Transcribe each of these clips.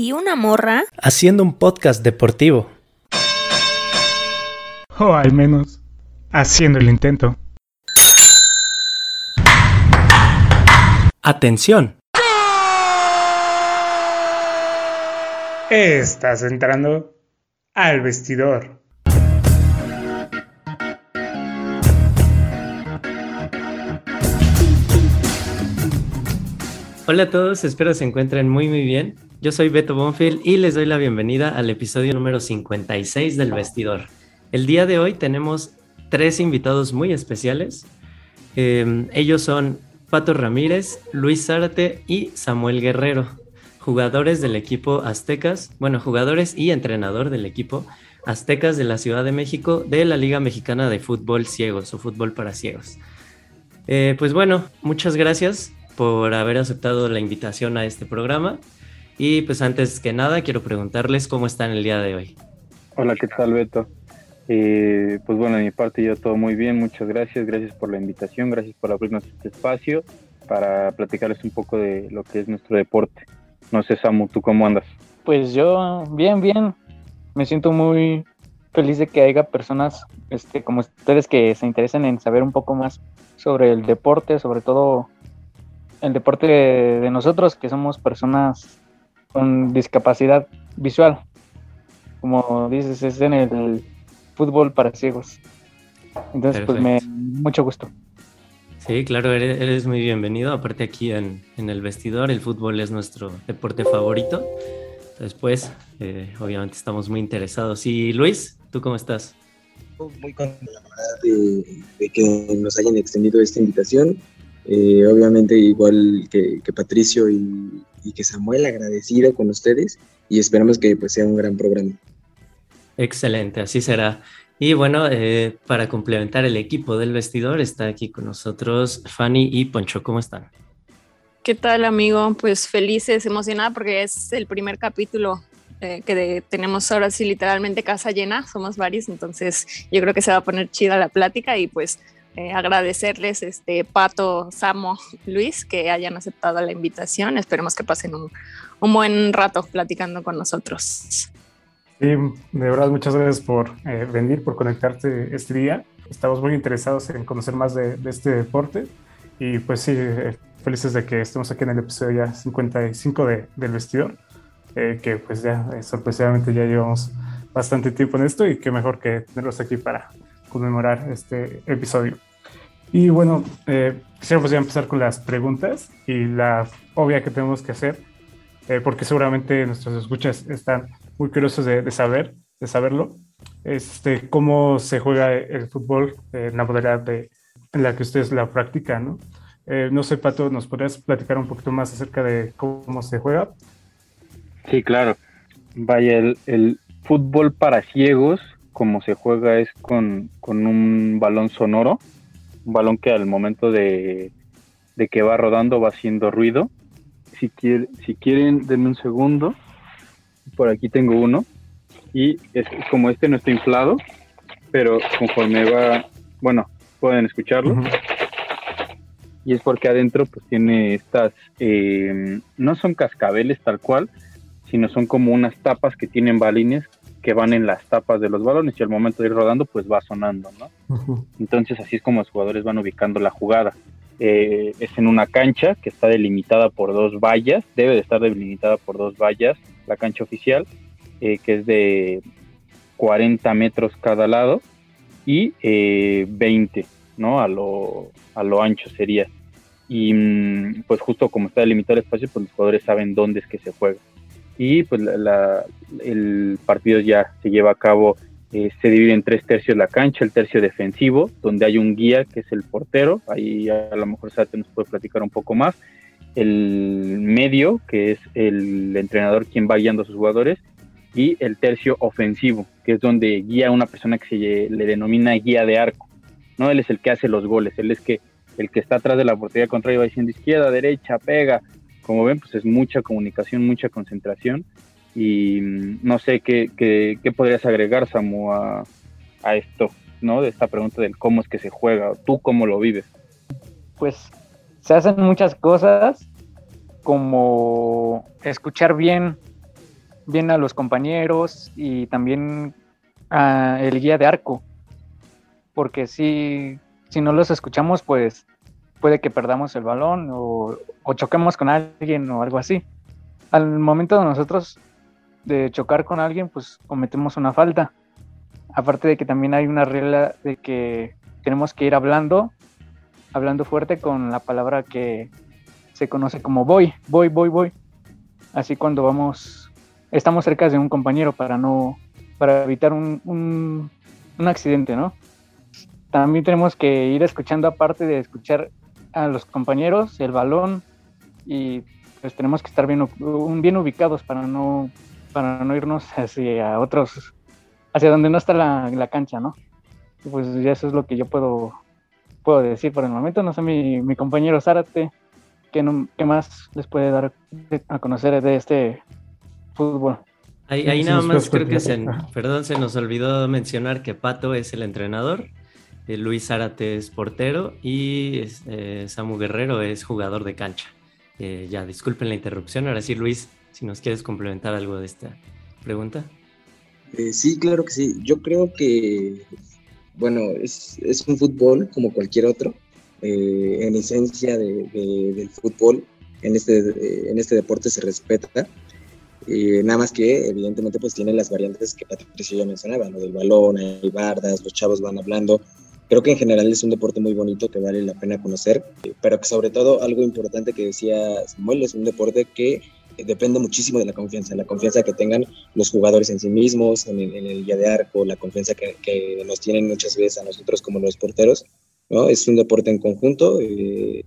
¿Y una morra? Haciendo un podcast deportivo. O al menos, haciendo el intento. Atención. Estás entrando al vestidor. Hola a todos, espero se encuentren muy muy bien. Yo soy Beto Bonfield y les doy la bienvenida al episodio número 56 del Vestidor. El día de hoy tenemos tres invitados muy especiales. Eh, ellos son Pato Ramírez, Luis Zárate y Samuel Guerrero, jugadores del equipo Aztecas, bueno, jugadores y entrenador del equipo Aztecas de la Ciudad de México de la Liga Mexicana de Fútbol Ciegos o Fútbol para Ciegos. Eh, pues bueno, muchas gracias por haber aceptado la invitación a este programa. Y pues antes que nada, quiero preguntarles cómo están el día de hoy. Hola, ¿qué tal, Beto? Eh, pues bueno, de mi parte yo todo muy bien, muchas gracias, gracias por la invitación, gracias por abrirnos este espacio para platicarles un poco de lo que es nuestro deporte. No sé, Samu, ¿tú cómo andas? Pues yo, bien, bien. Me siento muy feliz de que haya personas este, como ustedes que se interesen en saber un poco más sobre el deporte, sobre todo el deporte de nosotros, que somos personas con discapacidad visual. Como dices, es en el fútbol para ciegos. Entonces, pues me mucho gusto. Sí, claro, eres, muy bienvenido. Aparte aquí en, el vestidor, el fútbol es nuestro deporte favorito. Después, eh, obviamente estamos muy interesados. Y Luis, ¿tú cómo estás? Muy contento, la verdad, de que nos hayan extendido esta invitación eh, obviamente igual que, Patricio y, que Samuel, agradecido con ustedes y esperamos que pues, sea un gran programa. Excelente, así será. Y bueno, eh, para complementar el equipo del vestidor, está aquí con nosotros Fanny y Poncho. ¿Cómo están? ¿Qué tal, amigo? Pues felices, emocionada porque es el primer capítulo eh, que tenemos ahora sí literalmente casa llena, somos varios, entonces yo creo que se va a poner chida la plática y pues eh, agradecerles, este, Pato, Samo, Luis, que hayan aceptado la invitación. Esperemos que pasen un, buen rato platicando con nosotros. Sí, de verdad, muchas gracias por eh, venir, por conectarte este día. Estamos muy interesados en conocer más de, de este deporte y pues sí, eh, felices de que estemos aquí en el episodio ya 55 de, del vestidor, que pues ya sorpresivamente ya llevamos bastante tiempo en esto y qué mejor que tenerlos aquí para conmemorar este episodio. Y bueno, eh, quisiéramos ya empezar con las preguntas y la obvia que tenemos que hacer, eh, porque seguramente nuestros escuchas están muy curiosos de, saber, de saberlo, este, cómo se juega el fútbol en la modalidad de, en la que ustedes la practican, ¿no? Eh, no sé, Pato, ¿nos podrías platicar un poquito más acerca de cómo se juega? Sí, claro. Vaya, el, el fútbol para ciegos, como se juega, es con, con un balón sonoro un balón que al momento de, que va rodando va haciendo ruido. Si, si quieren, denme un segundo. Por aquí tengo uno. Y es como este no está inflado, pero conforme va, bueno, pueden escucharlo. Y es porque adentro pues tiene estas, eh, no son cascabeles tal cual, sino son como unas tapas que tienen balines que van en las tapas de los balones y al momento de ir rodando pues va sonando, ¿no? Entonces así es como los jugadores van ubicando la jugada. Eh, es en una cancha que está delimitada por dos vallas, debe de estar delimitada por dos vallas, la cancha oficial, eh, que es de 40 metros cada lado y 20, eh, ¿no? A lo, a lo ancho sería. Y mm, pues justo como está delimitado el espacio, pues los jugadores saben dónde es que se juega y pues el partido ya se lleva a cabo, eh, se divide en tres tercios la cancha, el tercio defensivo, donde hay un guía que es el portero, ahí a lo mejor Sate nos puede platicar un poco más, el medio, que es el entrenador quien va guiando a sus jugadores, y el tercio ofensivo, que es donde guía a una persona que se le denomina guía de arco. ¿no? Él es el que hace los goles, él es que el que está atrás de la portería contraria va diciendo izquierda, derecha, pega. Como ven, pues es mucha comunicación, mucha concentración. Y mm, no sé qué, qué, podrías agregar, Samu, a, a, esto, ¿no? De esta pregunta del cómo es que se juega, tú cómo lo vives. Pues se hacen muchas cosas, como escuchar bien, bien a los compañeros y también a el guía de arco. Porque si si no los escuchamos, pues puede que perdamos el balón o, choquemos con alguien o algo así. Al momento de nosotros de chocar con alguien, pues cometemos una falta. Aparte de que también hay una regla de que tenemos que ir hablando, hablando fuerte con la palabra que se conoce como voy, voy, voy, voy. Así cuando vamos, estamos cerca de un compañero para no, para evitar un, un, un accidente, ¿no? también tenemos que ir escuchando aparte de escuchar a los compañeros, el balón y pues tenemos que estar bien, bien ubicados para no, para no irnos hacia otros, hacia donde no está la, la cancha, ¿no? pues ya eso es lo que yo puedo, puedo decir por el momento. No sé, mi, mi compañero Zárate, ¿qué, no, ¿qué más les puede dar a conocer de este fútbol? Ahí, ahí nada más creo que se, perdón, se nos olvidó mencionar que Pato es el entrenador Luis Zárate es portero y eh, Samu Guerrero es jugador de cancha. Eh, ya, disculpen la interrupción. Ahora sí, Luis, si nos quieres complementar algo de esta pregunta. sí, claro que sí. Yo creo que, bueno, es, un fútbol como cualquier otro. en esencia del fútbol, en este, en este deporte se respeta. nada más que evidentemente pues tiene las variantes que Patricio ya mencionaba, lo del balón, hay bardas, los chavos van hablando, Creo que en general es un deporte muy bonito que vale la pena conocer, pero que sobre todo algo importante que decía Samuel, es un deporte que depende muchísimo de la confianza, la confianza que tengan los jugadores en sí mismos, en el, en guía de arco, la confianza que, que, nos tienen muchas veces a nosotros como los porteros, ¿no? Es un deporte en conjunto, eh,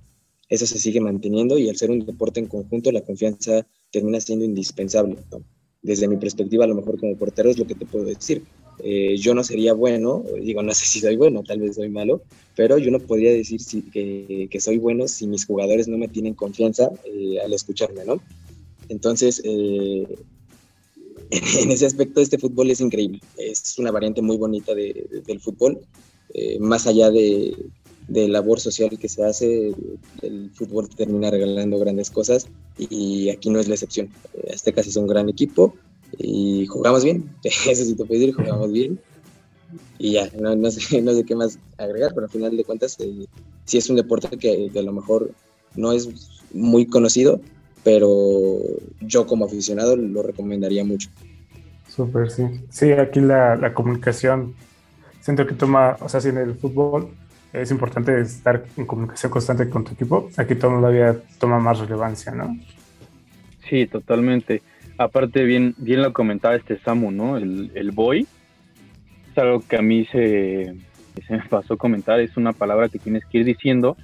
eso se sigue manteniendo y al ser un deporte en conjunto, la confianza termina siendo indispensable, Desde mi perspectiva, a lo mejor como portero es lo que te puedo decir. Eh, yo no sería bueno, digo, no sé si soy bueno, tal vez soy malo, pero yo no podría decir si, que, soy bueno si mis jugadores no me tienen confianza eh, al escucharme, ¿no? Entonces, eh, en ese aspecto este fútbol es increíble, es una variante muy bonita de, del fútbol, más allá de, de, labor social que se hace, el fútbol termina regalando grandes cosas y aquí no es la excepción. Casi es un gran equipo, y jugamos bien, eso sí te puedo decir, jugamos bien. Y ya, no, no, sé, no sé qué más agregar, pero al final de cuentas eh, sí es un deporte que, a lo mejor no es muy conocido, pero yo como aficionado lo recomendaría mucho. Súper, sí. Sí, aquí la, la, comunicación, siento que toma, o sea, si en el fútbol es importante estar en comunicación constante con tu equipo, aquí todavía toma más relevancia, ¿no? Sí, totalmente aparte bien, bien lo comentaba este Samu, ¿no? El, el boy. Es algo que a mí se, se me pasó comentar, es una palabra que tienes que ir diciendo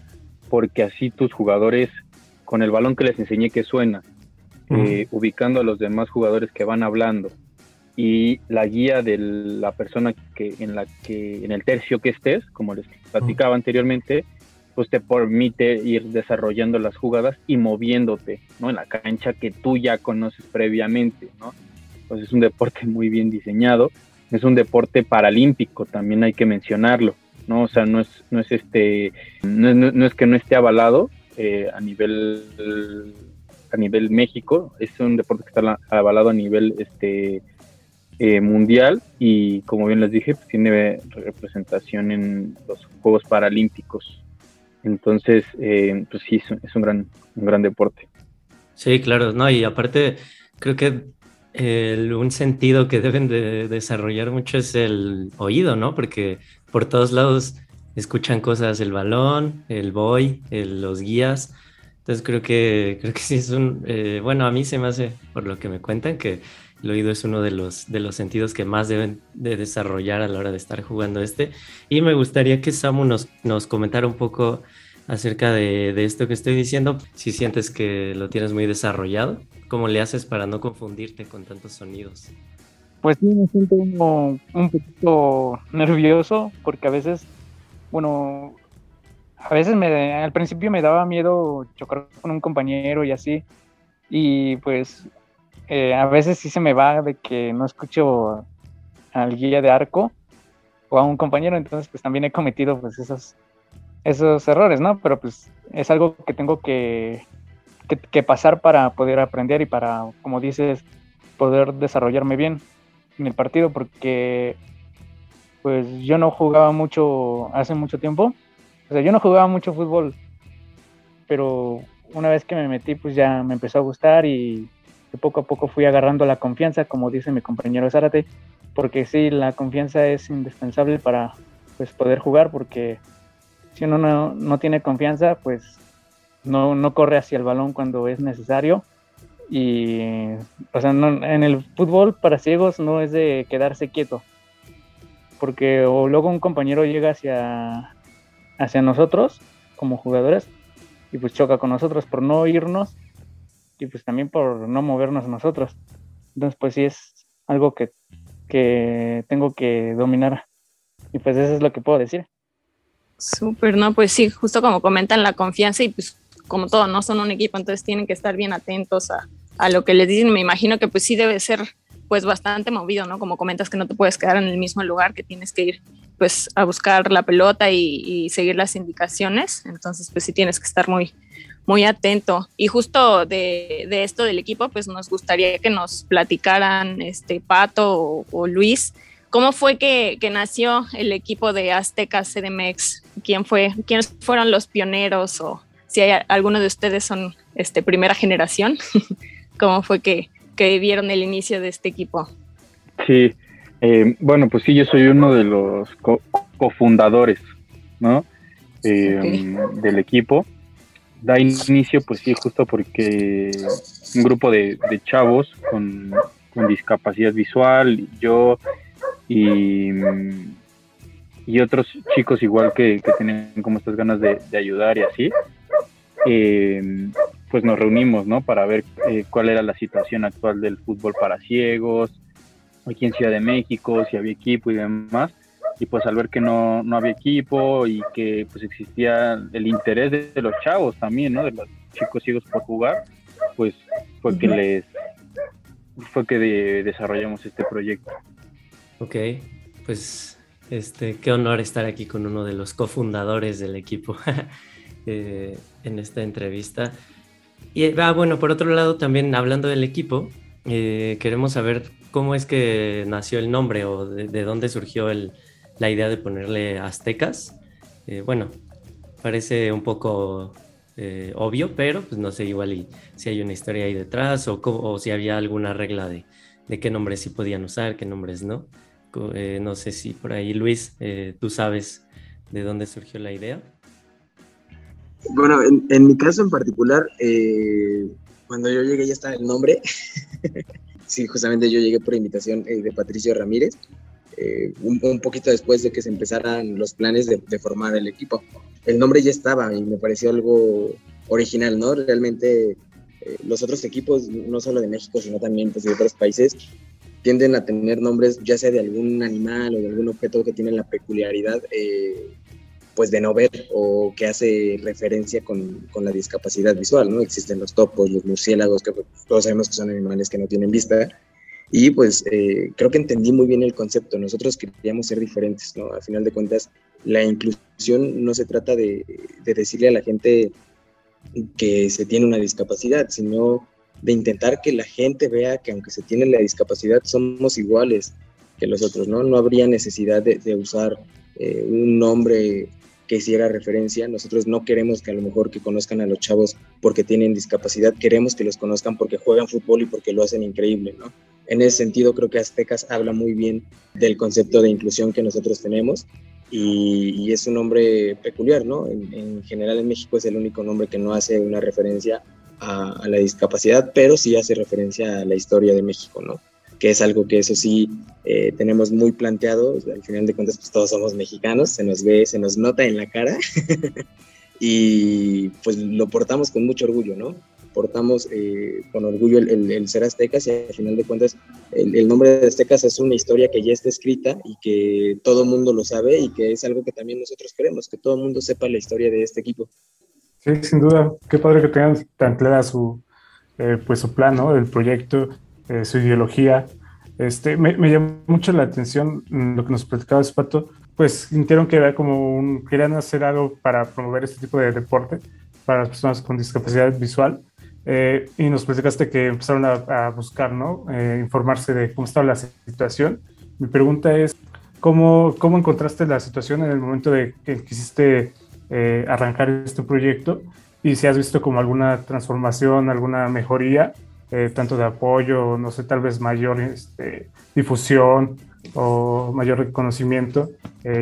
porque así tus jugadores, con el balón que les enseñé que suena, eh, ubicando a los demás jugadores que van hablando y la guía de la persona que en la que en el tercio que estés, como les platicaba anteriormente, pues te permite ir desarrollando las jugadas y moviéndote, ¿no? En la cancha que tú ya conoces previamente, ¿no? Pues es un deporte muy bien diseñado, es un deporte paralímpico, también hay que mencionarlo, ¿no? O sea, no es, no es este, no es, que no esté avalado eh, a nivel a nivel México, es un deporte que está avalado a nivel este eh, mundial y como bien les dije, pues tiene representación en los Juegos Paralímpicos. Entonces, eh, pues sí, es un, gran, un gran deporte. Sí, claro, no, y aparte creo que un sentido que deben de desarrollar mucho es el oído, ¿no? Porque por todos lados escuchan cosas, el balón, el boy, los guías. Entonces creo que creo que sí es un eh, bueno a mí se me hace por lo que me cuentan que el oído es uno de los, de los sentidos que más deben de desarrollar a la hora de estar jugando este. Y me gustaría que Samu nos, nos comentara un poco acerca de, de, esto que estoy diciendo. Si sientes que lo tienes muy desarrollado, ¿cómo le haces para no confundirte con tantos sonidos? pues sí me siento un, un poquito nervioso porque a veces, bueno, a veces me, al principio me daba miedo chocar con un compañero y así, y pues eh, a veces sí se me va de que no escucho al guía de arco o a un compañero, entonces pues también he cometido pues esos, esos errores, ¿no? Pero pues es algo que tengo que, que, pasar para poder aprender y para, como dices, poder desarrollarme bien en el partido, porque pues yo no jugaba mucho hace mucho tiempo, o sea, yo no jugaba mucho fútbol, pero una vez que me metí, pues ya me empezó a gustar y poco a poco fui agarrando la confianza, como dice mi compañero Zárate, porque sí, la confianza es indispensable para pues, poder jugar, porque si uno no, tiene confianza, pues no, no, corre hacia el balón cuando es necesario. Y, o sea, en el fútbol para ciegos no es de quedarse quieto, porque o luego un compañero llega hacia, hacia nosotros como jugadores y pues choca con nosotros por no irnos y pues también por no movernos nosotros. Entonces pues sí es algo que, que tengo que dominar y pues eso es lo que puedo decir. Súper, no, pues sí, justo como comentan la confianza y pues como todo, no son un equipo, entonces tienen que estar bien atentos a, a lo que les dicen. Me imagino que pues sí debe ser pues bastante movido, ¿no? Como comentas que no te puedes quedar en el mismo lugar, que tienes que ir pues a buscar la pelota y, y seguir las indicaciones, entonces pues sí tienes que estar muy, muy atento. Y justo de, de, esto del equipo, pues nos gustaría que nos platicaran este Pato o, Luis, ¿cómo fue que, que, nació el equipo de Azteca CDMX? ¿Quién fue, quiénes fueron los pioneros o si hay alguno de ustedes son este primera generación? ¿Cómo fue que, que vieron el inicio de este equipo? Sí, eh, bueno, pues sí, yo soy uno de los cofundadores, ¿no? Eh, del equipo da inicio, pues sí, justo porque un grupo de, chavos con, discapacidad visual, yo y, y otros chicos igual que, que tienen como estas ganas de, ayudar y así, eh, pues nos reunimos, ¿no? Para ver eh, cuál era la situación actual del fútbol para ciegos, aquí en Ciudad de México, si había equipo y demás y pues al ver que no, no había equipo y que pues existía el interés de, los chavos también, ¿no? De los chicos ciegos por jugar, pues fue que les fue que desarrollamos este proyecto. Ok, pues este, qué honor estar aquí con uno de los cofundadores del equipo eh, en esta entrevista. Y ah, bueno, por otro lado, también hablando del equipo, eh, queremos saber cómo es que nació el nombre o de dónde surgió el, la idea de ponerle aztecas. Eh, bueno, parece un poco eh, obvio, pero pues no sé igual si hay una historia ahí detrás o, o si había alguna regla de, de, qué nombres sí podían usar, qué nombres no. Eh, no sé si por ahí, Luis, tú sabes de dónde surgió la idea. Bueno, en, en mi caso en particular, cuando yo llegué ya estaba el nombre. sí, justamente yo llegué por invitación de Patricio Ramírez. Eh, un, poquito después de que se empezaran los planes de, formar el equipo. El nombre ya estaba y me pareció algo original, ¿no? Realmente eh, los otros equipos, no solo de México, sino también pues, de otros países, tienden a tener nombres ya sea de algún animal o de algún objeto que tiene la peculiaridad eh, pues de no ver o que hace referencia con, con, la discapacidad visual, ¿no? Existen los topos, los murciélagos, que todos sabemos que son animales que no tienen vista, y pues eh, creo que entendí muy bien el concepto. Nosotros queríamos ser diferentes, ¿no? A final de cuentas, la inclusión no se trata de, decirle a la gente que se tiene una discapacidad, sino de intentar que la gente vea que aunque se tiene la discapacidad, somos iguales que los otros, ¿no? No habría necesidad de, usar eh, un nombre que hiciera referencia. Nosotros no queremos que a lo mejor que conozcan a los chavos porque tienen discapacidad, queremos que los conozcan porque juegan fútbol y porque lo hacen increíble, ¿no? En ese sentido, creo que Aztecas habla muy bien del concepto de inclusión que nosotros tenemos y, es un nombre peculiar, ¿no? En, general en México es el único nombre que no hace una referencia a, la discapacidad, pero sí hace referencia a la historia de México, ¿no? Que es algo que eso sí eh, tenemos muy planteado. Al final de cuentas, pues todos somos mexicanos, se nos ve, se nos nota en la cara y pues lo portamos con mucho orgullo, ¿no? Portamos eh, con orgullo el, ser aztecas y al final de cuentas el, nombre de aztecas es una historia que ya está escrita y que todo mundo lo sabe y que es algo que también nosotros queremos, que todo el mundo sepa la historia de este equipo. Sí, sin duda, qué padre que tengan tan clara su, eh, pues su plan, ¿no? El proyecto, eh, su ideología. Este, me, me, llamó mucho la atención mm, lo que nos platicaba Spato, pues sintieron que era como un, querían hacer algo para promover este tipo de deporte para las personas con discapacidad visual eh, y nos platicaste que empezaron a, buscar, ¿no? Eh, informarse de cómo estaba la situación. Mi pregunta es, ¿cómo, ¿cómo encontraste la situación en el momento de que quisiste eh, arrancar este proyecto? Y si has visto como alguna transformación, alguna mejoría, tanto de apoyo, no sé, tal vez mayor este, difusión o mayor reconocimiento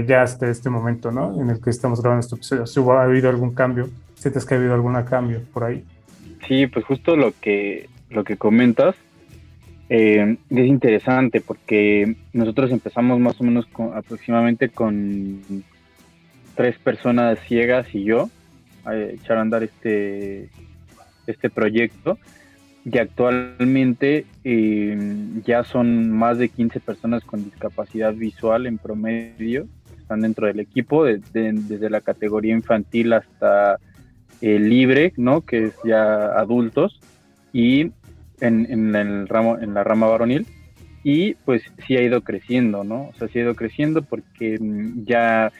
ya hasta este momento, ¿no? En el que estamos grabando este episodio. Si hubo ha habido algún cambio, sientes que ha habido algún cambio por ahí. Sí, pues justo lo que, lo que comentas eh, es interesante porque nosotros empezamos más o menos con, aproximadamente con tres personas ciegas y yo a echar a andar este, este proyecto. Y actualmente eh, ya son más de 15 personas con discapacidad visual en promedio están dentro del equipo, desde la categoría infantil hasta eh, libre, ¿no? Que es ya adultos y en, el ramo, en la rama varonil y pues sí ha ido creciendo, ¿no? O sea, sí ha ido creciendo porque mm, ya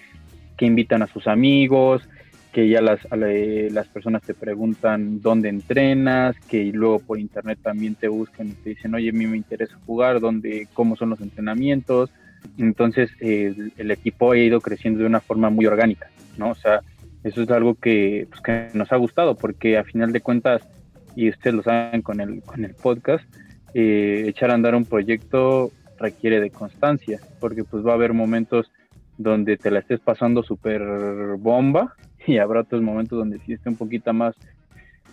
que invitan a sus amigos, que ya las, las personas te preguntan dónde entrenas, que luego por internet también te buscan y te dicen, oye, a mí me interesa jugar, dónde, cómo son los entrenamientos. Entonces el equipo ha ido creciendo de una forma muy orgánica, ¿no? O sea, eso es algo que, pues, que nos ha gustado porque a final de cuentas, y ustedes lo saben con el, con el podcast, eh, echar a andar un proyecto requiere de constancia, porque pues va a haber momentos donde te la estés pasando súper bomba y habrá otros momentos donde sí esté un poquito más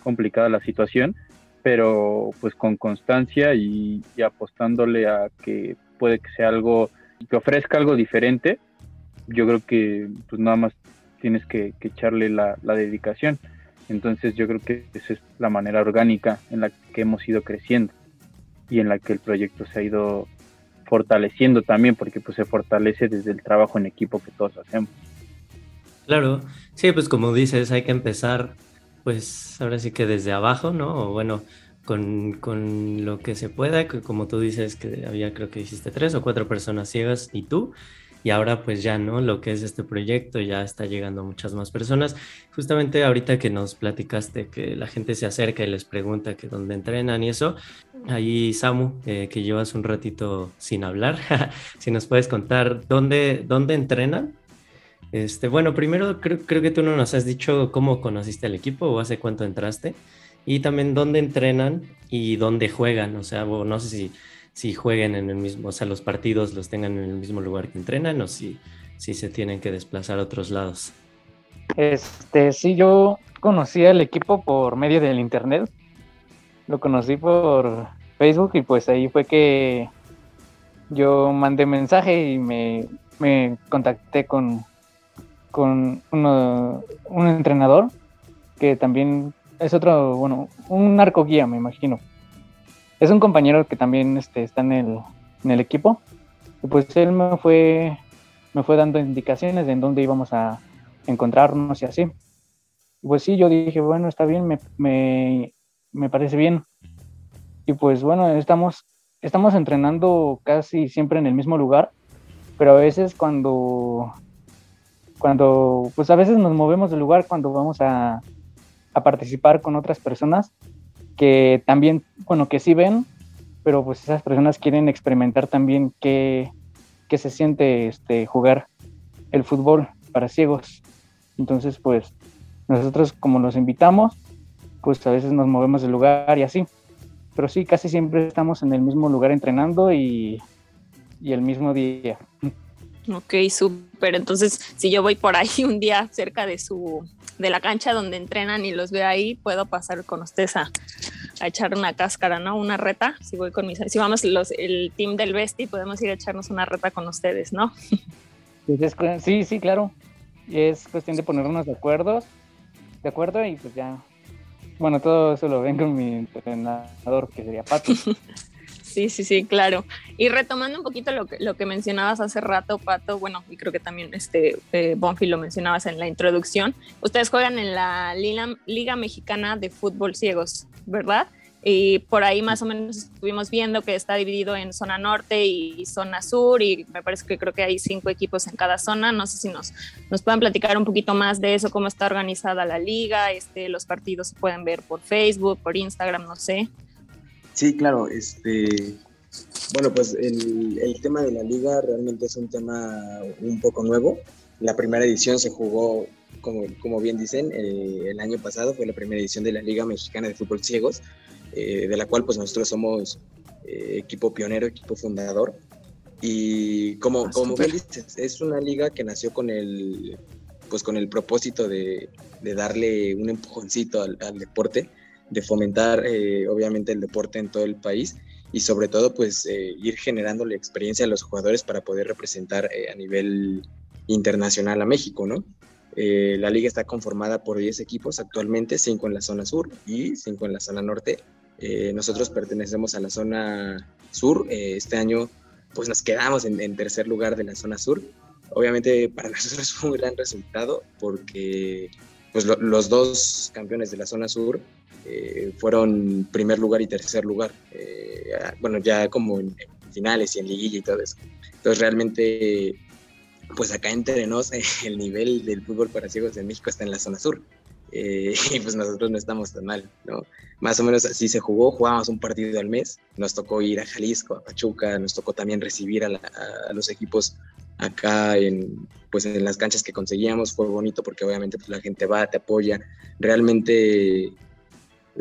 complicada la situación, pero pues con constancia y, y, apostándole a que puede que sea algo, que ofrezca algo diferente, yo creo que pues nada más tienes que, echarle la, dedicación. Entonces yo creo que esa es la manera orgánica en la que hemos ido creciendo y en la que el proyecto se ha ido fortaleciendo también, porque pues se fortalece desde el trabajo en equipo que todos hacemos. Claro, sí, pues como dices, hay que empezar pues ahora sí que desde abajo, ¿no? O bueno, con, con, lo que se pueda, como tú dices que había creo que hiciste tres o cuatro personas ciegas y tú, y ahora pues ya, ¿no? Lo que es este proyecto ya está llegando a muchas más personas. Justamente ahorita que nos platicaste que la gente se acerca y les pregunta que dónde entrenan y eso, ahí Samu, eh, que llevas un ratito sin hablar, si nos puedes contar dónde, dónde entrenan. Este, bueno, primero creo, creo que tú no nos has dicho cómo conociste al equipo o hace cuánto entraste y también dónde entrenan y dónde juegan, o sea, no sé si si jueguen en el mismo, o sea, los partidos los tengan en el mismo lugar que entrenan o si, si se tienen que desplazar a otros lados. Este, sí, yo conocí al equipo por medio del internet. Lo conocí por Facebook y pues ahí fue que yo mandé mensaje y me, me contacté con, con un entrenador que también es otro, bueno, un narco guía, me imagino es un compañero que también este, está en el, en el equipo. Y pues él me fue, me fue dando indicaciones de en dónde íbamos a encontrarnos y así. pues sí, yo dije, bueno, está bien, me, me, me parece bien. Y pues bueno, estamos, estamos entrenando casi siempre en el mismo lugar, pero a veces cuando, cuando, pues a veces nos movemos del lugar cuando vamos a, a participar con otras personas que también, bueno, que sí ven, pero pues esas personas quieren experimentar también qué, qué se siente este, jugar el fútbol para ciegos. Entonces, pues nosotros como los invitamos, pues a veces nos movemos del lugar y así. Pero sí, casi siempre estamos en el mismo lugar entrenando y, y el mismo día. Ok, súper. Entonces, si yo voy por ahí un día cerca de su de la cancha donde entrenan y los veo ahí, puedo pasar con ustedes a, echar una cáscara, ¿no? Una reta. Si voy con mis, si vamos los, el team del Besti, podemos ir a echarnos una reta con ustedes, ¿no? Pues sí, sí, claro. Es cuestión de ponernos de acuerdo, de acuerdo y pues ya Bueno, todo eso lo ven con mi entrenador, que sería Pato. Sí, sí, sí, claro. Y retomando un poquito lo que, lo que mencionabas hace rato, Pato, bueno, y creo que también este eh, Bonfi lo mencionabas en la introducción, ustedes juegan en la Liga, Mexicana de Fútbol Ciegos, ¿verdad? Y por ahí más o menos estuvimos viendo que está dividido en zona norte y zona sur y me parece que creo que hay cinco equipos en cada zona. No sé si nos, nos puedan platicar un poquito más de eso, cómo está organizada la liga, este, los partidos se pueden ver por Facebook, por Instagram, no sé. Sí, claro. Este, bueno, pues el, el, tema de la liga realmente es un tema un poco nuevo. La primera edición se jugó, como, como bien dicen, eh, el año pasado fue la primera edición de la Liga Mexicana de Fútbol Ciegos, eh, de la cual pues nosotros somos eh, equipo pionero, equipo fundador. Y como, ah, como bien dices, es una liga que nació con el, pues con el propósito de, de darle un empujoncito al, al deporte de fomentar eh, obviamente el deporte en todo el país y sobre todo pues eh, ir generando la experiencia a los jugadores para poder representar eh, a nivel internacional a México, ¿no? la liga está conformada por 10 equipos actualmente, 5 en la zona sur y 5 en la zona norte. nosotros pertenecemos a la zona sur, este año pues nos quedamos en, tercer lugar de la zona sur. Obviamente para nosotros fue un gran resultado porque pues los dos campeones de la zona sur eh, fueron primer lugar y tercer lugar. Eh, bueno, ya como en, finales y en liguilla y todo eso. Entonces realmente, pues acá entre nos, el nivel del fútbol para ciegos de México está en la zona sur. Eh, y pues nosotros no estamos tan mal, ¿no? Más o menos así se jugó, jugábamos un partido al mes, nos tocó ir a Jalisco, a Pachuca, nos tocó también recibir a, a los equipos acá en, pues en las canchas que conseguíamos, fue bonito porque obviamente pues la gente va, te apoya, realmente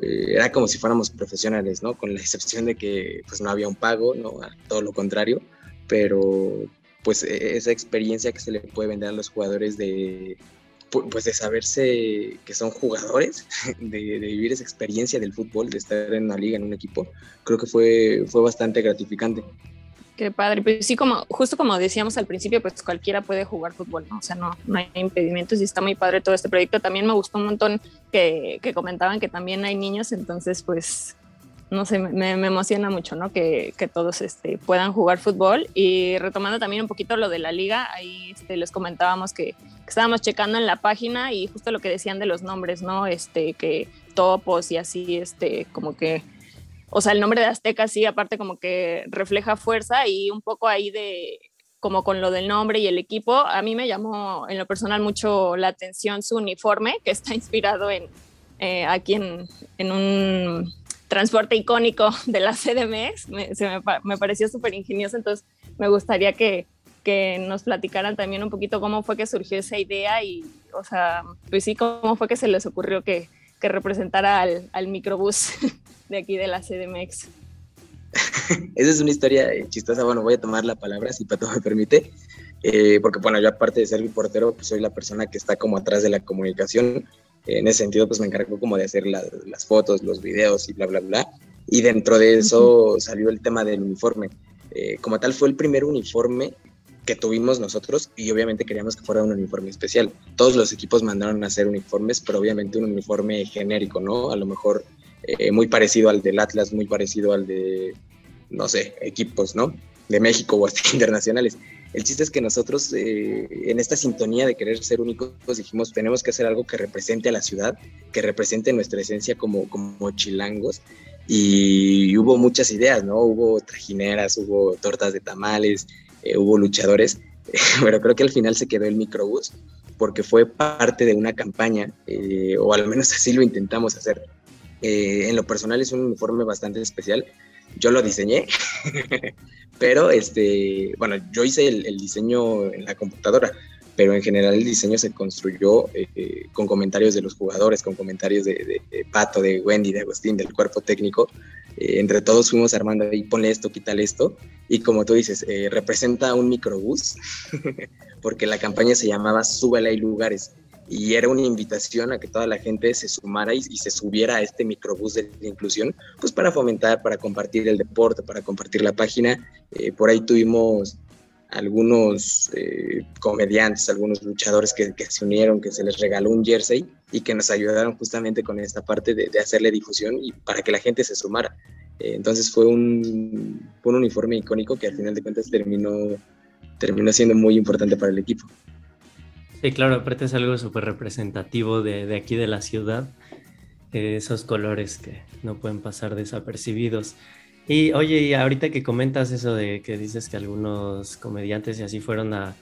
eh, era como si fuéramos profesionales, ¿no? Con la excepción de que pues no había un pago, ¿no? todo lo contrario, pero pues e, esa experiencia que se le puede vender a los jugadores de pues de saberse que son jugadores, de, vivir esa experiencia del fútbol, de estar en una liga, en un equipo, creo que fue, fue bastante gratificante. Qué padre, pues sí, como, justo como decíamos al principio, pues cualquiera puede jugar fútbol, ¿no? O sea, no, no hay impedimentos y está muy padre todo este proyecto. También me gustó un montón que, que comentaban que también hay niños, entonces pues no sé, me, emociona mucho, ¿no? Que, que, todos este, puedan jugar fútbol. Y retomando también un poquito lo de la liga, ahí este, les comentábamos que, que, estábamos checando en la página y justo lo que decían de los nombres, ¿no? Este, que topos y así, este, como que o sea, el nombre de Azteca sí, aparte como que refleja fuerza y un poco ahí de, como con lo del nombre y el equipo, a mí me llamó en lo personal mucho la atención su uniforme, que está inspirado en, eh, aquí en, en, un transporte icónico de la CDMX, me, se me, me pareció súper ingenioso, entonces me gustaría que, que nos platicaran también un poquito cómo fue que surgió esa idea y, o sea, pues sí, cómo fue que se les ocurrió que, que representara al, al microbús de aquí de la CDMX. Esa es una historia chistosa. Bueno, voy a tomar la palabra si Pato me permite. Eh, porque, bueno, yo aparte de ser mi portero, pues soy la persona que está como atrás de la comunicación. en ese sentido, pues me encargo como de hacer las fotos, los videos y bla, bla, bla. Y dentro de eso salió el tema del uniforme. Eh, como tal, fue el primer uniforme que tuvimos nosotros y obviamente queríamos que fuera un uniforme especial. Todos los equipos mandaron a hacer uniformes, pero obviamente un uniforme genérico, ¿no? A lo mejor eh, muy parecido al del Atlas, muy parecido al de, no sé, equipos, ¿no? De México o hasta internacionales. El chiste es que nosotros, eh, en esta sintonía de querer ser únicos, dijimos, tenemos que hacer algo que represente a la ciudad, que represente nuestra esencia como, como chilangos. Y hubo muchas ideas, ¿no? Hubo trajineras, hubo tortas de tamales, eh, hubo luchadores, pero creo que al final se quedó el microbús porque fue parte de una campaña, o al menos así lo intentamos hacer, eh, en lo personal es un uniforme bastante especial. Yo lo diseñé, pero este, bueno, yo hice el, diseño en la computadora, pero en general el diseño se construyó eh, con comentarios de los jugadores, con comentarios de, Pato, de Wendy, de Agustín, del cuerpo técnico. Eh, entre todos fuimos armando ahí, ponle esto, quítale esto. Y como tú dices, representa un microbús, porque la campaña se llamaba Súbela y lugares y era una invitación a que toda la gente se sumara y, se subiera a este microbús de inclusión, pues para fomentar, para compartir el deporte, para compartir la página. Eh, por ahí tuvimos algunos eh, comediantes, algunos luchadores que, se unieron, que se les regaló un jersey y que nos ayudaron justamente con esta parte de, hacerle difusión y para que la gente se sumara. Eh, entonces fue un, un, uniforme icónico que al final de cuentas terminó, terminó siendo muy importante para el equipo. Sí, claro, aparte es algo súper representativo de, aquí de la ciudad, eh, esos colores que no pueden pasar desapercibidos. Y oye, y ahorita que comentas eso de que dices que algunos comediantes y así fueron a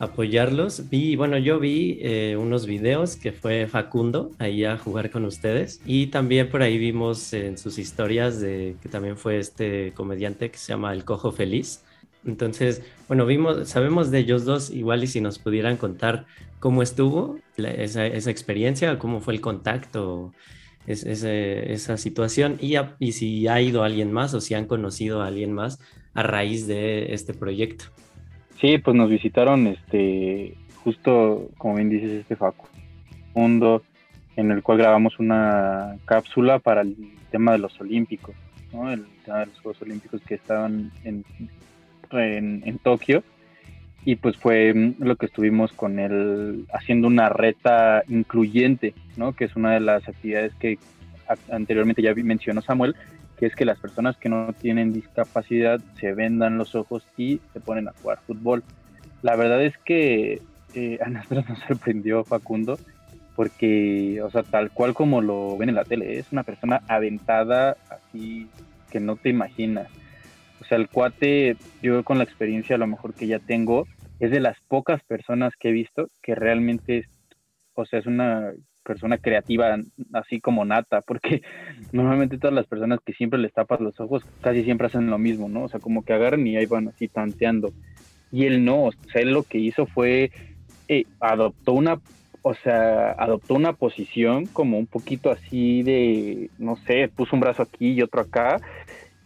apoyarlos, vi, bueno, yo vi eh, unos videos que fue Facundo ahí a jugar con ustedes y también por ahí vimos en sus historias de que también fue este comediante que se llama El Cojo Feliz. Entonces, bueno, vimos, sabemos de ellos dos, igual y si nos pudieran contar cómo estuvo esa, experiencia, cómo fue el contacto es, esa situación y, y si ha ido alguien más o si han conocido a alguien más a raíz de este proyecto. Sí, pues nos visitaron este justo como bien dices este Facundo en el cual grabamos una cápsula para el tema de los olímpicos, ¿no? el tema de los Juegos Olímpicos que estaban en, en, Tokio y pues fue mm, lo que estuvimos con él haciendo una reta incluyente, ¿no? Que es una de las actividades que anteriormente ya mencionó Samuel, que es que las personas que no tienen discapacidad se vendan los ojos y se ponen a jugar fútbol. La verdad es que eh, a nosotros nos sorprendió Facundo, porque, o sea, tal cual como lo ven en la tele, es una persona aventada así que no te imaginas o sea, el cuate, yo con la experiencia a lo mejor que ya tengo, es de las pocas personas que he visto que realmente, o sea, es una persona creativa así como nata, porque normalmente todas las personas que siempre les tapas los ojos casi siempre hacen lo mismo, ¿no? O sea, como que agarran y ahí van así tanteando. Y él no, o sea, él lo que hizo fue, eh, adoptó una, o sea, adoptó una posición como un poquito así de, no sé, puso un brazo aquí y otro acá,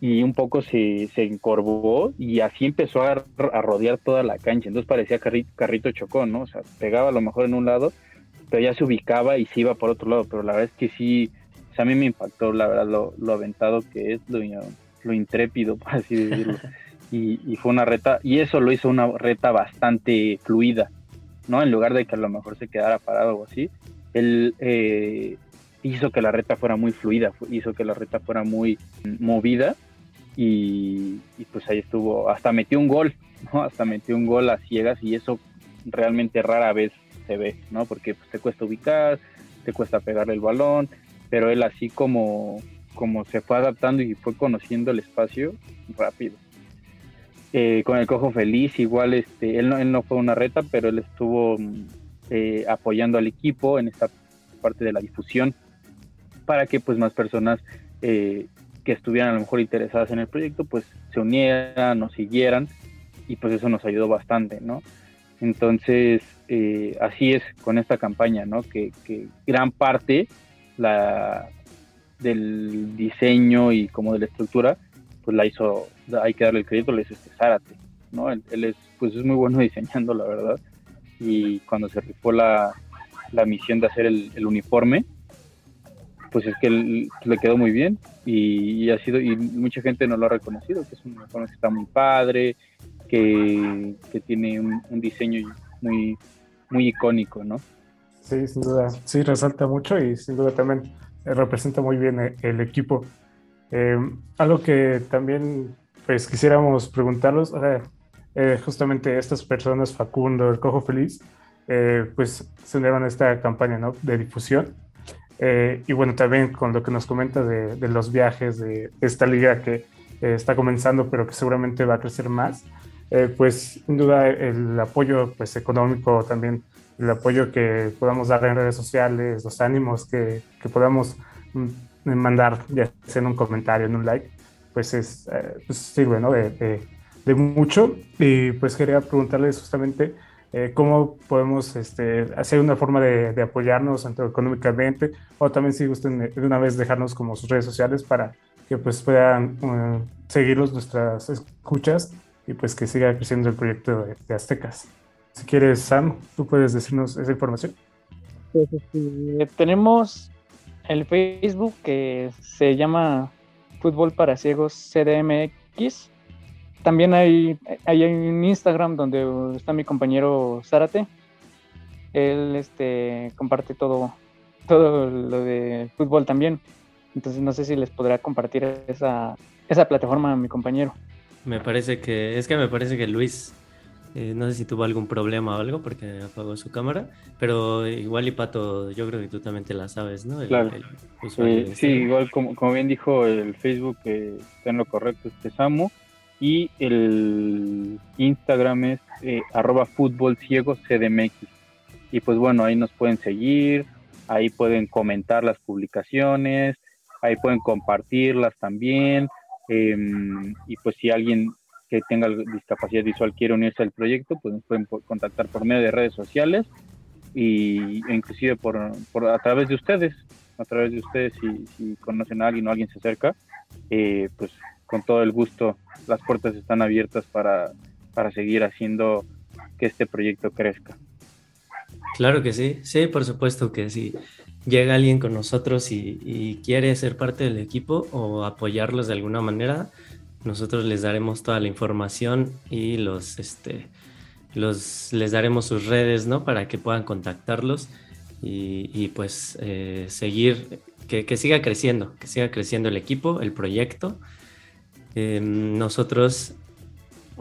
y un poco se, se encorvó y así empezó a, rodear toda la cancha. Entonces parecía carrito, carrito chocó, ¿no? O sea, pegaba a lo mejor en un lado, pero ya se ubicaba y se iba por otro lado. Pero la verdad es que sí, o a mí me impactó, la verdad, lo, lo aventado que es, lo, lo intrépido, por así decirlo. y, y, fue una reta, y eso lo hizo una reta bastante fluida, ¿no? En lugar de que a lo mejor se quedara parado o así, él hizo que la reta fuera muy fluida, hizo que la reta fuera muy movida y, pues ahí estuvo, hasta metió un gol, ¿no? Hasta metió un gol a ciegas y eso realmente rara vez se ve, ¿no? Porque pues, te cuesta ubicar, te cuesta pegarle el balón, pero él así como, como se fue adaptando y fue conociendo el espacio rápido. Eh, con el cojo feliz, igual este, él no, él no fue una reta, pero él estuvo eh, apoyando al equipo en esta parte de la difusión para que pues más personas eh, que estuvieran a lo mejor interesadas en el proyecto, pues se unieran, nos siguieran y pues eso nos ayudó bastante, ¿no? Entonces, eh, así es con esta campaña, ¿no? Que, gran parte la, del diseño y como de la estructura, pues la hizo, hay que darle el crédito, le hizo este Zárate, ¿no? Él, es, pues es muy bueno diseñando, la verdad. Y cuando se rifó la, la misión de hacer el uniforme, pues es que le quedó muy bien y, ha sido y mucha gente no lo ha reconocido que es un uniforme que está muy padre que, tiene un, diseño muy muy icónico no sí sin duda. Sí resalta mucho y sin duda también representa muy bien eh, el, equipo. Eh, algo que también pues quisiéramos preguntarlos eh, justamente estas personas Facundo el Cojo Feliz pues se unieron a esta campaña ¿no? de difusión eh, y bueno, también con lo que nos comenta de, los viajes de esta liga que eh, está comenzando, pero que seguramente va a crecer más, eh, pues sin duda el apoyo pues, económico también, el apoyo que podamos dar en redes sociales, los ánimos que, que podamos mm, mandar, ya sea en un comentario, en un like, pues, es, pues sirve ¿no? de, de, de mucho. Y pues quería preguntarles justamente eh, cómo podemos este, hacer una forma de, apoyarnos tanto económicamente o también si gusten de una vez dejarnos como sus redes sociales para que pues puedan uh, seguirlos nuestras escuchas y pues que siga creciendo el proyecto de, Aztecas. Si quieres, Sam, tú puedes decirnos esa información. Pues, este, tenemos el Facebook que se llama Fútbol para Ciegos CDMX también hay, hay un Instagram donde está mi compañero Zárate. Él este, comparte todo, todo lo de fútbol también. Entonces no sé si les podrá compartir esa, esa plataforma a mi compañero. Me parece que, es que me parece que Luis, eh, no sé si tuvo algún problema o algo porque apagó su cámara, pero igual y Pato, yo creo que tú también te la sabes, ¿no? claro. sí, igual como, como, bien dijo el Facebook, eh, está en lo correcto este Samu, y el Instagram es eh, arroba fútbol CDMX. Y pues bueno, ahí nos pueden seguir, ahí pueden comentar las publicaciones, ahí pueden compartirlas también. Em, y pues si alguien que tenga discapacidad visual quiere unirse al proyecto, pues nos pueden contactar por medio de redes sociales y, inclusive por, a través de ustedes, a través de ustedes si, si conocen a alguien o alguien se acerca, eh, pues con todo el gusto las puertas están abiertas para, para seguir haciendo que este proyecto crezca. Claro que sí, sí, por supuesto que sí llega alguien con nosotros y, quiere ser parte del equipo o apoyarlos de alguna manera, nosotros les daremos toda la información y los, este, los, les daremos sus redes, ¿no? Para que puedan contactarlos y, pues eh, seguir, que, siga creciendo, que siga creciendo el equipo, el proyecto. Em, nosotros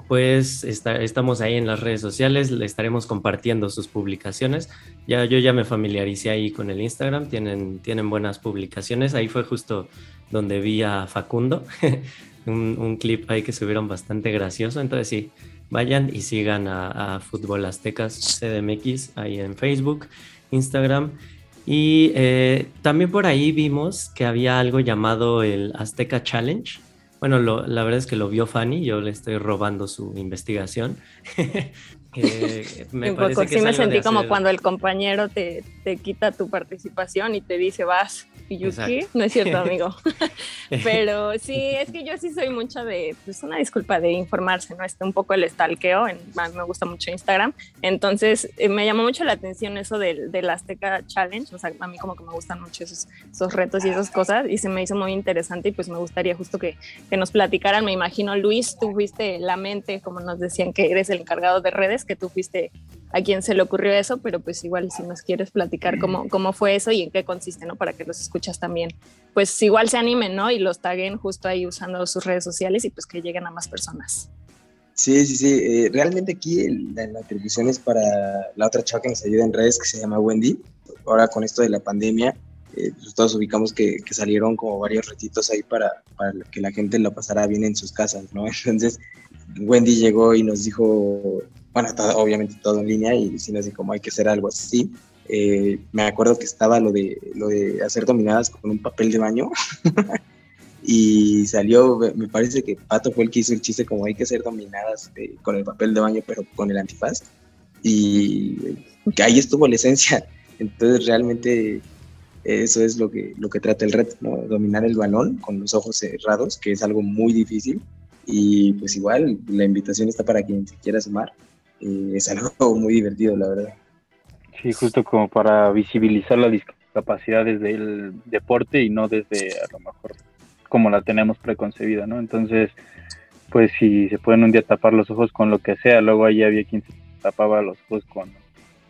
pues estamos ahí en las redes sociales, le estaremos compartiendo sus publicaciones. Ya yo ya me familiaricé ahí con el Instagram, tienen, tienen buenas publicaciones. Ahí fue justo donde vi a Facundo, un, clip ahí que subieron bastante gracioso. Entonces sí, vayan y sigan a, Fútbol Aztecas CDMX ahí en Facebook, Instagram. Y eh, también por ahí vimos que había algo llamado el Azteca Challenge bueno, la verdad es que lo vio Fanny, yo le estoy robando su investigación. me poco, sí me sentí como cuando el compañero te, te, quita tu participación y te dice vas y yo qué, no es cierto amigo. Pero sí es que yo sí soy mucho de pues una disculpa de informarse no este un poco el stalkeo en, me gusta mucho Instagram. Entonces eh, me llamó mucho la atención eso del, del Azteca Challenge o sea a mí como que me gustan mucho esos, esos retos y esas cosas y se me hizo muy interesante y pues me gustaría justo que, que nos platicaran. Me imagino Luis tú fuiste la mente como nos decían que eres el encargado de redes que tú fuiste a quien se le ocurrió eso, pero pues igual si nos quieres platicar cómo, cómo fue eso y en qué consiste, ¿no? Para que los escuchas también, pues igual se animen, ¿no? Y los taguen justo ahí usando sus redes sociales y pues que lleguen a más personas. Sí, sí, sí. Eh, realmente aquí la, atribución es para la otra chava que nos ayuda en redes que se llama Wendy. Ahora con esto de la pandemia, eh, pues todos ubicamos que, que, salieron como varios retitos ahí para, para que la gente lo pasara bien en sus casas, ¿no? Entonces Wendy llegó y nos dijo, bueno, obviamente todo en línea y no sé cómo hay que hacer algo así. Eh, me acuerdo que estaba lo de, lo de hacer dominadas con un papel de baño y salió, me parece que Pato fue el que hizo el chiste como hay que hacer dominadas eh, con el papel de baño pero con el antifaz y que ahí estuvo la esencia. Entonces realmente eso es lo que, lo que trata el reto, ¿no? dominar el balón con los ojos cerrados, que es algo muy difícil. Y pues igual la invitación está para quien se quiera sumar es algo muy divertido, la verdad. Sí, justo como para visibilizar la discapacidad desde el deporte y no desde a lo mejor como la tenemos preconcebida, ¿no? Entonces, pues si se pueden un día tapar los ojos con lo que sea, luego ahí había quien se tapaba los ojos con,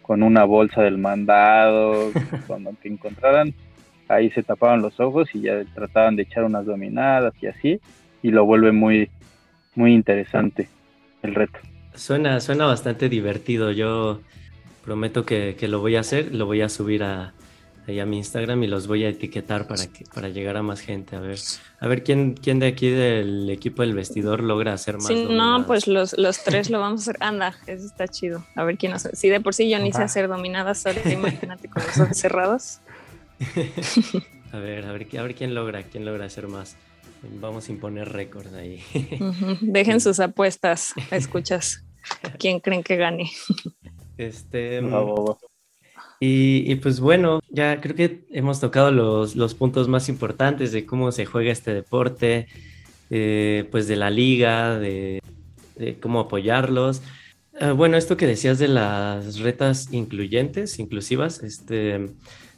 con una bolsa del mandado, cuando te encontraran, ahí se tapaban los ojos y ya trataban de echar unas dominadas y así, y lo vuelve muy, muy interesante el reto. Suena, suena bastante divertido. Yo prometo que, lo voy a hacer, lo voy a subir a, a mi Instagram y los voy a etiquetar para que para llegar a más gente. A ver, a ver quién, quién de aquí del equipo del vestidor logra hacer más. Sí, no, pues los, los tres lo vamos a hacer. Anda, eso está chido. A ver quién hace. Si de por sí yo ni sé hacer dominadas, ahora imagínate con los ojos cerrados. a ver, a ver, a ver quién logra, quién logra hacer más. Vamos a imponer récord ahí. Dejen sus apuestas, escuchas. ¿Quién creen que gane? Este. Y, pues bueno, ya creo que hemos tocado los, los, puntos más importantes de cómo se juega este deporte, eh, pues de la liga, de, cómo apoyarlos. Ah, bueno, esto que decías de las retas incluyentes, inclusivas, este,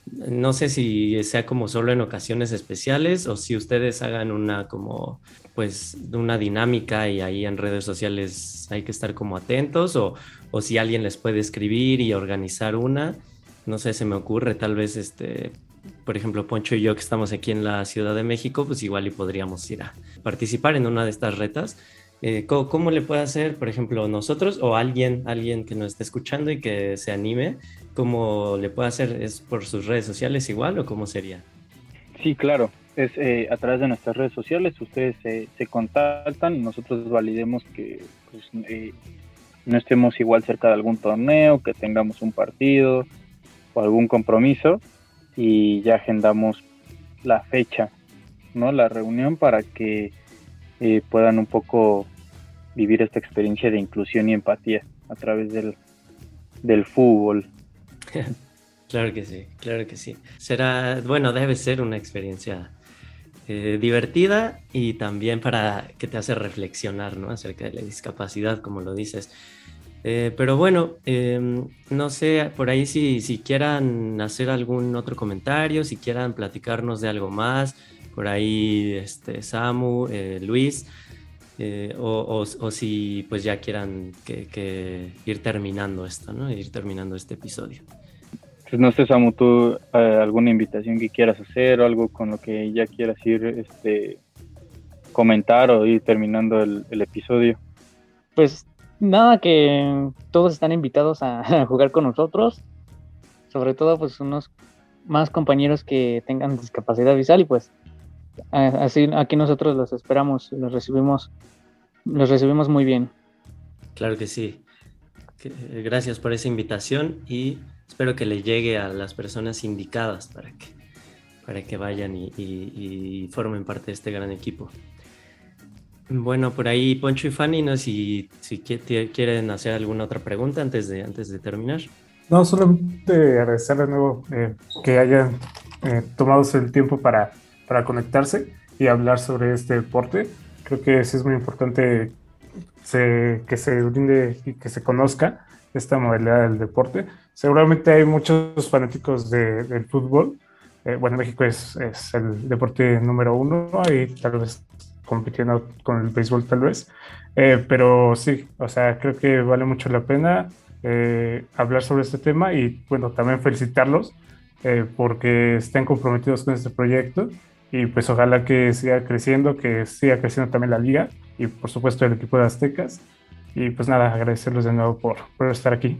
no sé si sea como solo en ocasiones especiales o si ustedes hagan una como pues una dinámica y ahí en redes sociales hay que estar como atentos o, o si alguien les puede escribir y organizar una. No sé, se me ocurre tal vez este por ejemplo, Poncho y yo que estamos aquí en la Ciudad de México, pues igual y podríamos ir a participar en una de estas retas. Eh, ¿cómo, le puede hacer, por ejemplo, nosotros o alguien, alguien que nos esté escuchando y que se anime? ¿Cómo le puede hacer? ¿Es por sus redes sociales igual o cómo sería? Sí, claro. Es eh, a través de nuestras redes sociales. Ustedes se, se contactan, nosotros validemos que pues, eh, no estemos igual cerca de algún torneo, que tengamos un partido o algún compromiso y ya agendamos la fecha, ¿no? La reunión para que eh, puedan un poco vivir esta experiencia de inclusión y empatía a través del, del fútbol. claro que sí, claro que sí. Será, bueno, debe ser una experiencia eh, divertida y también para que te hace reflexionar, ¿no? Acerca de la discapacidad, como lo dices. Eh, pero bueno, em, no sé, por ahí si, si quieran hacer algún otro comentario, si quieran platicarnos de algo más, por ahí este, Samu, eh, Luis, eh, o, si pues ya quieran que, ir terminando esto, ¿no? Ir terminando este episodio. Pues no sé, Samu, tú alguna invitación que quieras hacer o algo con lo que ya quieras ir este, comentar o ir terminando el, el episodio. Pues nada, que todos están invitados a, jugar con nosotros. Sobre todo, pues unos más compañeros que tengan discapacidad visual y pues así aquí nosotros los esperamos, los recibimos, los recibimos muy bien. Claro que sí. Gracias por esa invitación y espero que le llegue a las personas indicadas para que, para que vayan y formen parte de este gran equipo. Bueno, por ahí Poncho y Fanny, no si, si quieren hacer alguna otra pregunta antes de, antes de terminar. No, solamente agradecer de nuevo eh, que hayan eh, tomado el tiempo para, para conectarse y hablar sobre este deporte. Creo que sí es muy importante que se brinde y que se conozca esta modalidad del deporte. Seguramente hay muchos fanáticos del fútbol. Eh, bueno, México es, es, el deporte número uno y tal vez compitiendo con el béisbol tal vez. Eh, pero sí, o sea, creo que vale mucho la pena eh, hablar sobre este tema y bueno, también felicitarlos eh, porque estén comprometidos con este proyecto y pues ojalá que siga creciendo, que siga creciendo también la liga y por supuesto el equipo de Aztecas. Y pues nada, agradecerles de nuevo por, por estar aquí.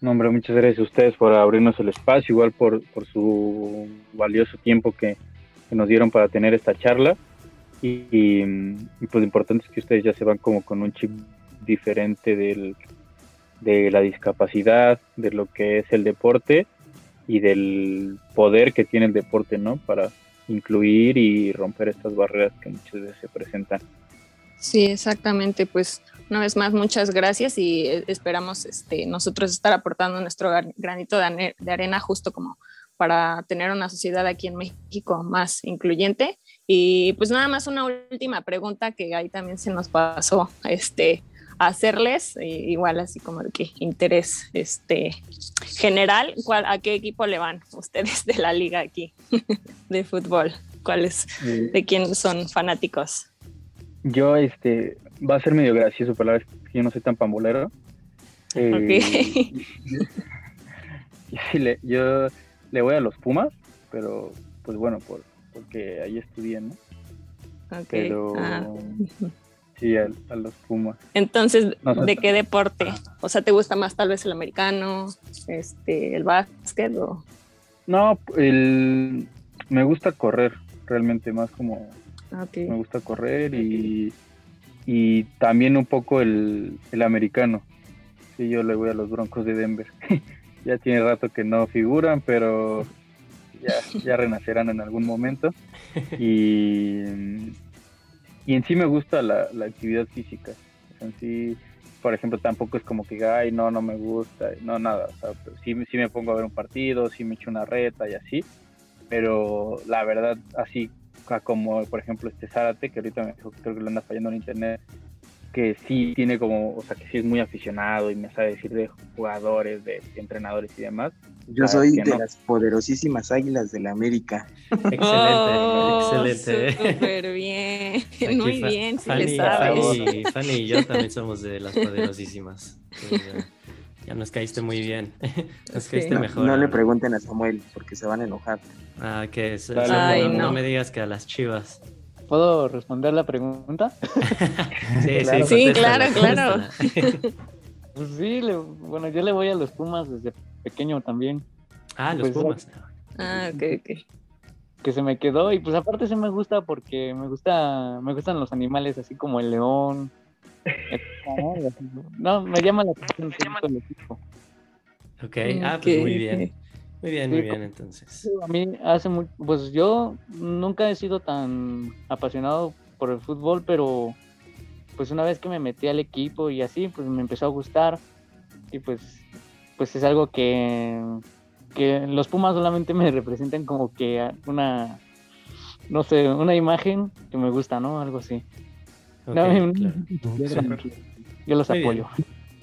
No, hombre, muchas gracias a ustedes por abrirnos el espacio, igual por, por su valioso tiempo que, que nos dieron para tener esta charla. Y, pues lo importante es que ustedes ya se van como con un chip diferente del, de la discapacidad, de lo que es el deporte y del poder que tiene el deporte, ¿no? Para incluir y romper estas barreras que muchas veces se presentan. Sí, exactamente. Pues una vez más, muchas gracias y eh, esperamos este, nosotros estar aportando nuestro granito de arena justo como para tener una sociedad aquí en México más incluyente y pues nada más una última pregunta que ahí también se nos pasó este, hacerles, eh, igual así como de que interés este, general, ¿cuál, ¿a qué equipo le van ustedes de la liga aquí de fútbol? ¿Cuáles, de quién son fanáticos? Yo, este, va a ser medio gracioso, pero la verdad es que yo no soy tan pambolero. Eh, yo le voy a los Pumas, pero pues bueno, por, porque ahí estudié, ¿no? Ok. Pero ah. sí, a, los Pumas. Entonces, ¿de qué deporte? O sea, ¿te gusta más tal vez el americano, este, el básquet o...? No, el, me gusta correr, realmente más como... Me gusta correr y, y también un poco el, el americano. Sí, yo le voy a los Broncos de Denver. ya tiene rato que no figuran, pero ya, renacerán en algún momento. Y, y en sí me gusta la, actividad física. En sí, por ejemplo, tampoco es como que, ay, no, no me gusta, no, nada. O sea, sí, sí me pongo a ver un partido, sí me echo una reta y así. Pero la verdad, así como por ejemplo este Zárate, que ahorita me dijo que creo que lo anda fallando en internet, que sí tiene como, o sea, que sí es muy aficionado y me sabe decir de jugadores, de entrenadores y demás. Yo soy de las poderosísimas águilas de la América. Excelente, Oh, excelente. Súper bien. Aquí Muy bien, sí Fanny, le sabes. Fanny- Fanny y yo también somos de las poderosísimas. Sí, ya, ya nos caíste muy bien. Nos caíste mejor. no le pregunten a Samuel porque se van a enojar. Ah, que es, Ay, no. me digas que a las chivas. ¿Puedo responder la pregunta? Sí, Claro. sí, claro, claro. Pues sí, le- bueno, yo le voy a los Pumas desde pequeño también, Ah, los Pues, Pumas. Ah, ok, ok. que se me quedó y pues aparte sí me gusta porque me gusta, me gustan los animales así como el león. No, me llama la atención todo el equipo. Ok, ah, pues muy bien. Muy bien, muy bien, entonces. A mí hace mucho, pues yo nunca he sido tan apasionado por el fútbol, pero pues una vez que me metí al equipo y así, pues me empezó a gustar y pues, pues es algo que, que los Pumas solamente me representan como que una, no sé, una imagen que me gusta, ¿no? Algo así. No, claro. yo, los Muy bien. apoyo.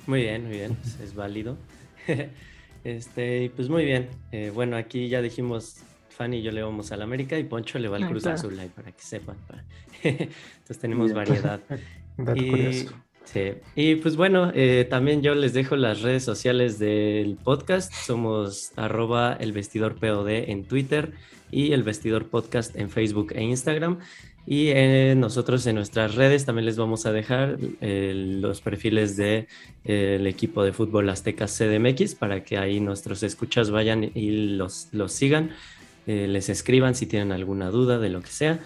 Muy bien, muy bien, pues es válido. Este, y pues muy bien. Eh, bueno, aquí ya dijimos, Fanny y yo le vamos al América y Poncho le va al Cruz claro. Azul, ahí para que sepan. para- Entonces tenemos Bien. variedad. Y, sí. y pues bueno, eh, también yo les dejo las redes sociales del podcast. Somos arroba el vestidor POD en Twitter y el vestidor podcast en Facebook e Instagram. Y eh, nosotros en nuestras redes también les vamos a dejar eh, los perfiles del de, el equipo de fútbol Aztecas CDMX para que ahí nuestros escuchas vayan y los, los sigan, eh, les escriban si tienen alguna duda de lo que sea.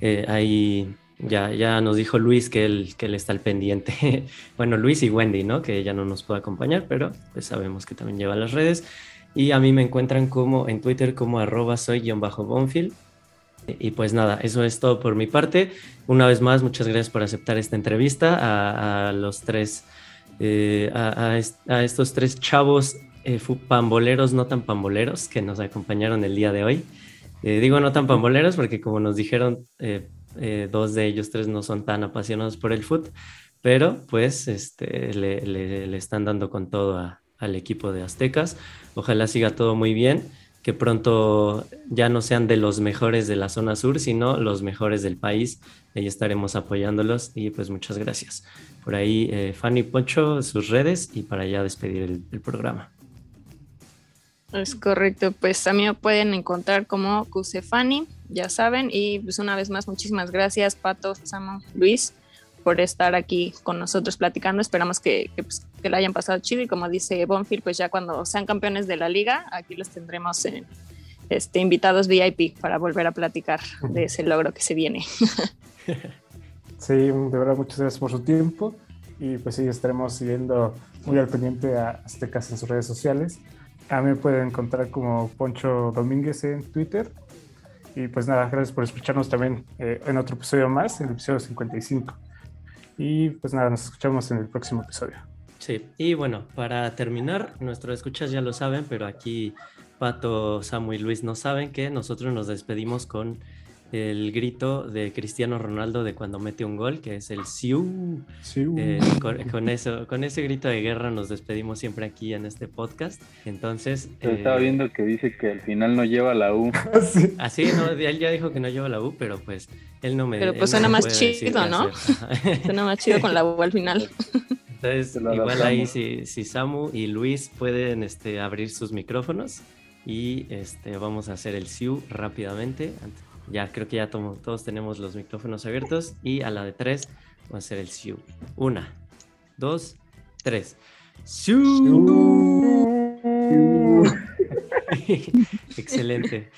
Eh, ahí ya, ya nos dijo Luis que él, que él está al pendiente. bueno, Luis y Wendy, ¿no? Que ya no nos puede acompañar, pero pues sabemos que también lleva las redes. Y a mí me encuentran como en Twitter como arroba soy-bonfield. Y pues nada, eso es todo por mi parte. Una vez más, muchas gracias por aceptar esta entrevista a, los tres, eh, a, a est- a estos tres chavos eh, pamboleros, no tan pamboleros, que nos acompañaron el día de hoy. Eh, digo no tan pamboleros porque como nos dijeron, eh, dos de ellos tres no son tan apasionados por el fútbol, pero pues este, le, le- están dando con todo al equipo de Aztecas. Ojalá siga todo muy bien, que pronto ya no sean de los mejores de la zona sur, sino los mejores del país. Ahí estaremos apoyándolos y pues muchas gracias. Por ahí, eh, Fanny Poncho, sus redes y para ya despedir el- programa. Es correcto, pues también me pueden encontrar como Cusefani, ya saben, y pues una vez más muchísimas gracias Pato, Samo, Luis por estar aquí con nosotros platicando, esperamos que, que, pues, que la hayan pasado chido y como dice Bonfield, pues ya cuando sean campeones de la liga, aquí los tendremos en, este, invitados VIP para volver a platicar de ese logro que se viene. Sí, de verdad, muchas gracias por su tiempo. Y pues sí, estaremos siguiendo muy al pendiente a Aztecas en sus redes sociales. A mí me pueden encontrar como Poncho Domínguez en Twitter. Y pues nada, gracias por escucharnos también eh, en otro episodio más, el episodio 55. Y pues nada, nos escuchamos en el próximo episodio. Sí, y bueno, para terminar, nuestros escuchas ya lo saben, pero aquí Pato, Samu y Luis no saben que nosotros nos despedimos con el grito de Cristiano Ronaldo de cuando mete un gol, que es el Siu. Sí, Eh, con, con eso, con ese grito de guerra nos despedimos siempre aquí en este podcast. Entonces, eh, estaba viendo que dice que al final no lleva la U. sí. así, no, él ya dijo que no lleva la U, pero pues él no me. Pero, pues, no suena me más chido, ¿no? Suena más chido con la U al final. Entonces, igual ahí si, si Samu y Luis pueden este, abrir sus micrófonos y este, vamos a hacer el SIU rápidamente. Ant- Ya creo que ya tomo- todos tenemos los micrófonos abiertos y a la de tres vamos a hacer el SIU. Una, dos, tres. ¡SIU! Excelente.